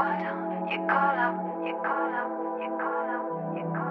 Why don't You call up, you call up, you call up, you call up.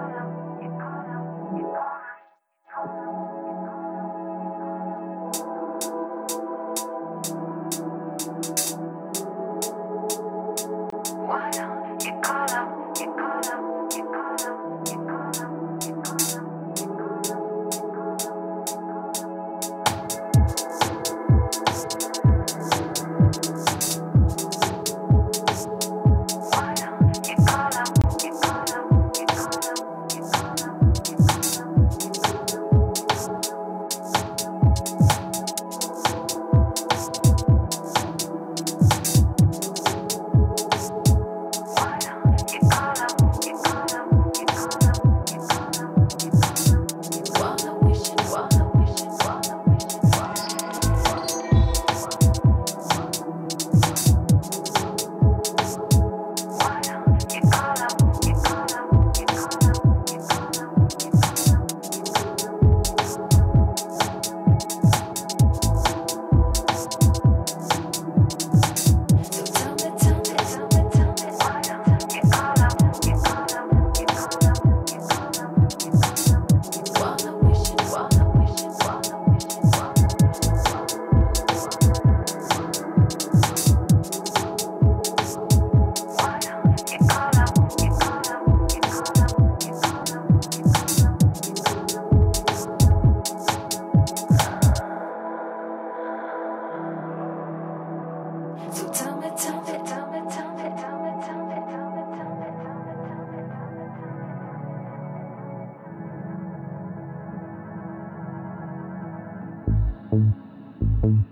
home.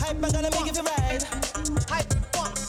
Hype, I'm gonna make it tonight. Hype, hype, funk.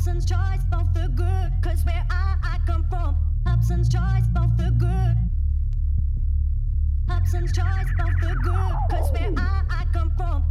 Hobson's choice, both the good, cause where I, I come from, Hobson's choice, both the good. Hobson's choice, both the good, cause where I, I come from.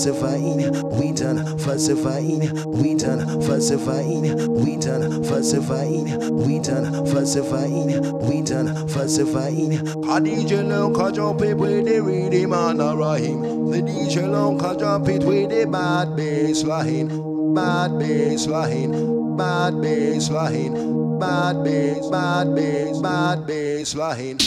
Falsified, we done falsified, we done falsified, we done falsified, we done falsified, we done falsified. A DJ long can jump it with the rhythm and a rhyme. The DJ long can jump it with the bad bass line, bad bass line, bad bass line, bad bass, bad bass, bad bass line.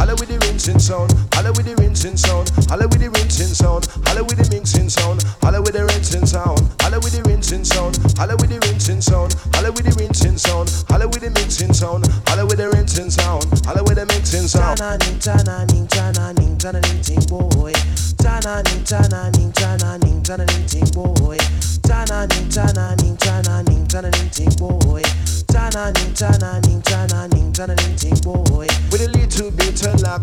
Holla with the rinsing sound, holla with the rinsing sound, holla with the rinsing sound, holla with the mixing sound, holla with the rinsing sound, holla with the rinsing sound, holla with the rinsing sound, holla with the rinsing sound, holla with the mixing sound, holla with the rinsing sound, holla with the mixing sound. Tana ning tana ning tana ning tana ning ting boy. Tana ning tana ning tana ning tana ning ting boy. Tana ning tana ning tana ning tana ning ting boy. Tana ning tana ning tana ning tana ning ting boy. With a little bit of of luck,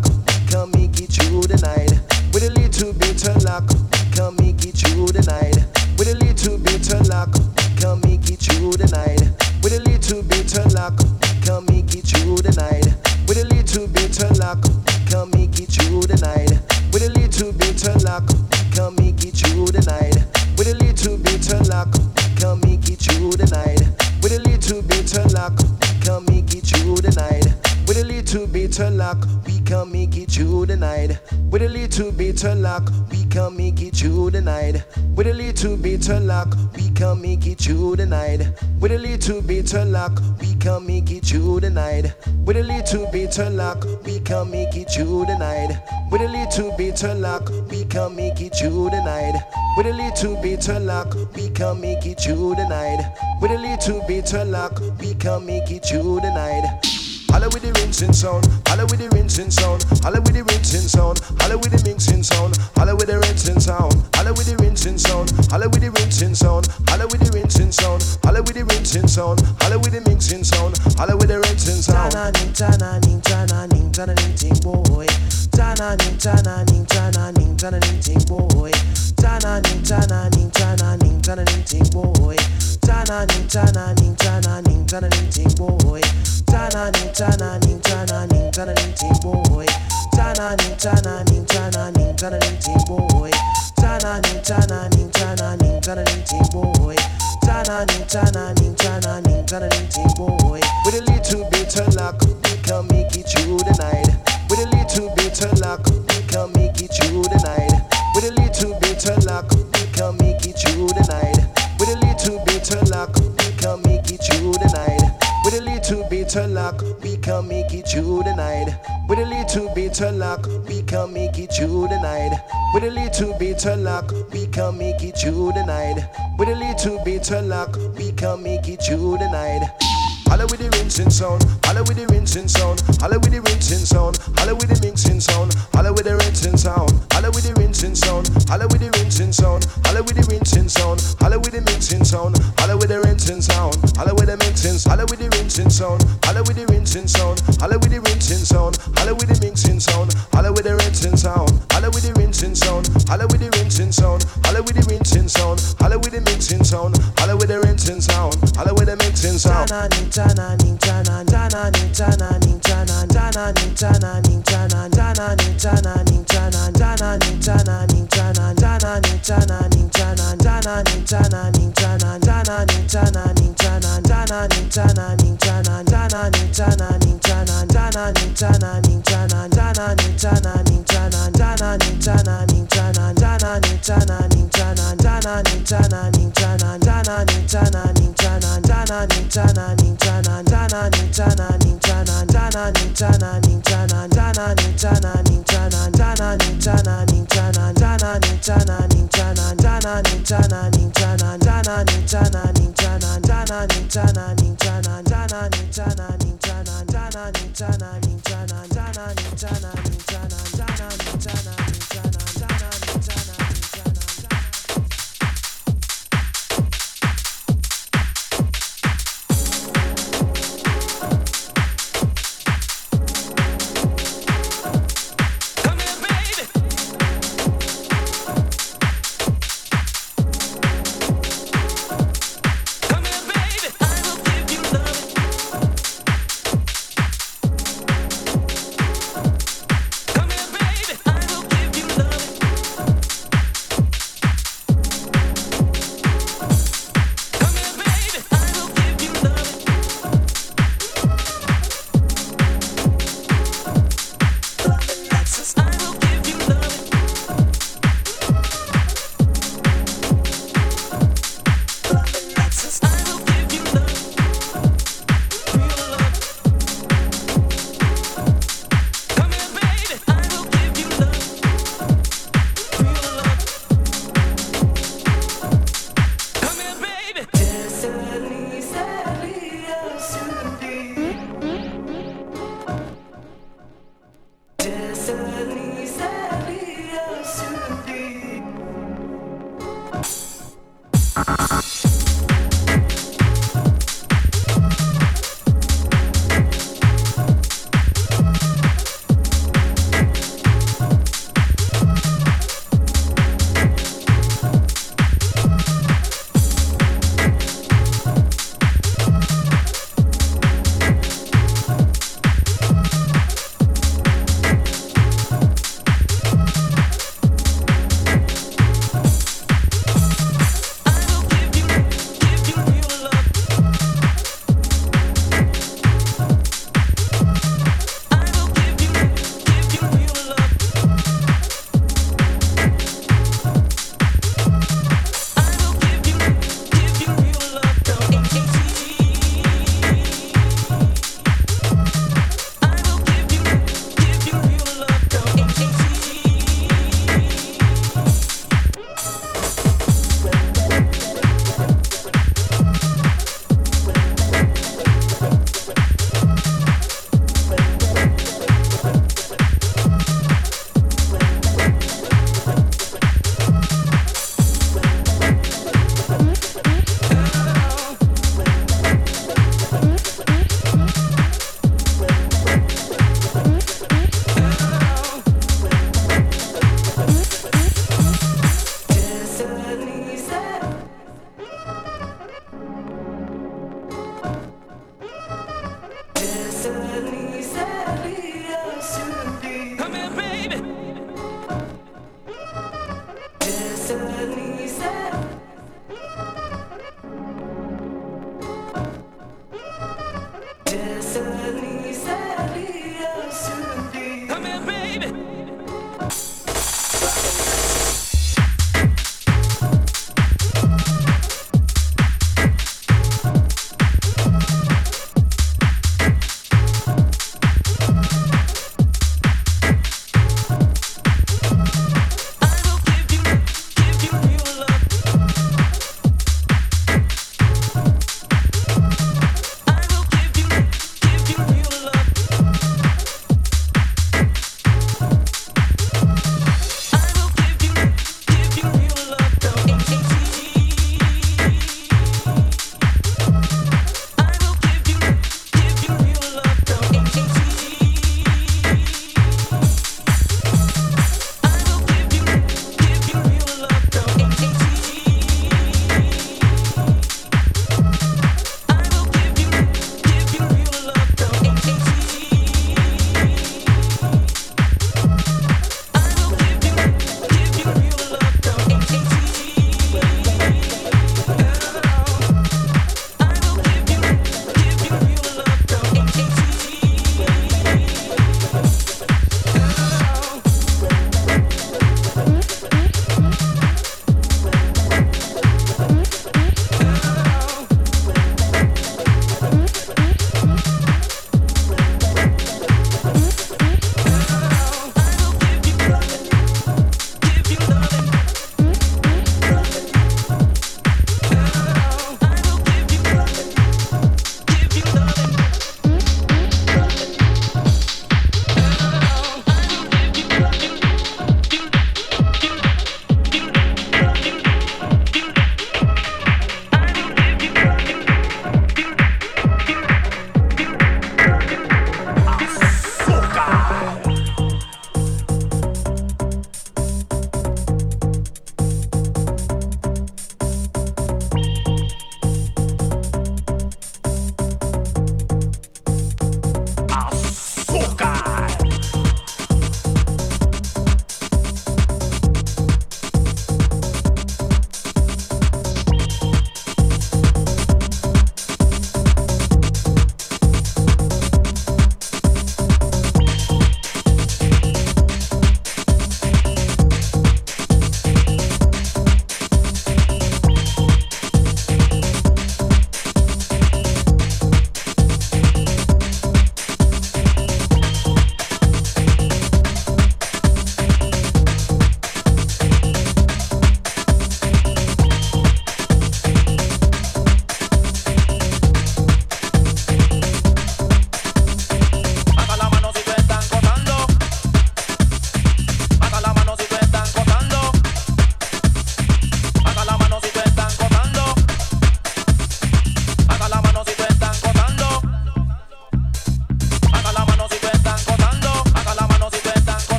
come me get you tonight. With a little bit of luck, come me get you tonight. With a little bit of luck, come me get you tonight. With a little bit of luck, come me get you tonight. With a little bit of luck, come me get you tonight. With a little bit of luck, come me get you tonight. With a little bit of luck, come me get you tonight. With a little bit of luck, can me get you tonight little bit of luck, we can make it through the night. With a little bit of luck, we can make it through the night. With a little bit of luck, we can make it through the night. With a little bit of luck, we can make it through the night. With a little bit of luck, we can make it through the night. With a little bit of luck, we can make it through the night. With a little bit of luck, we can make it through the night. With a little bit of luck, we can make it through the night. Holla with the rinsing sound, holla with the rinsing sound, holla with the rinsing sound, holla with the mixing sound, holla with the rinsing sound, holla with the rinsing sound, holla with the rinsing sound, holla with the rinsing sound, holla with the rinsing sound, holla with the mixing sound, holla with the rinsing sound. Tana ning tana ning tana ning tana ning ting boy. Tana ning tana ning tana ning tana ning ting boy. Tana ning tana ning tana ning tana ning ting boy. Tana ning tana ning tana ning tana ning ting boy. Tana ning tana ning tana ning tana ning ting boy. Tana ning tana ning tana ning tana ning ting boy. Tana ning tana ning tana ning tana ning ting boy. Tana ning tana ning tana ning tana ning ting boy. With a little bit of luck, we can make it through the night. With a little bit of luck, we can make it through the night. With a little bit of luck, we can make it through the night. With a little bit of luck, we can make it through the night. With a little bit of luck, we can make it through the night. With a little bit of luck, we can make it through the night. With a little bit of luck, we can make it through the night. With a little bit of luck, we can make it through the night. Holla with the rinsing sound, holla with the rinsing sound, holla with the rinsing sound, holla with the mixing sound, holla with the rinsing sound, holla with the rinsing sound, holla with the rinsing sound, holla with the rinsing sound, holla with the mixing sound, holla with the rinsing sound, holla with the mixing, holla with the rinsing sound, holla with the rinsing sound, holla with the rinsing sound, holla with the mixing sound, holla with the rinsing sound, holla with the rinsing sound, holla with the rinsing sound, holla with the rinsing sound, holla with the mixing sound, holla with the rinsing sound, holla with the mixing sound. Ninjana, ninjana, ninjana, ninjana, ninjana, ninjana, ninjana, Jana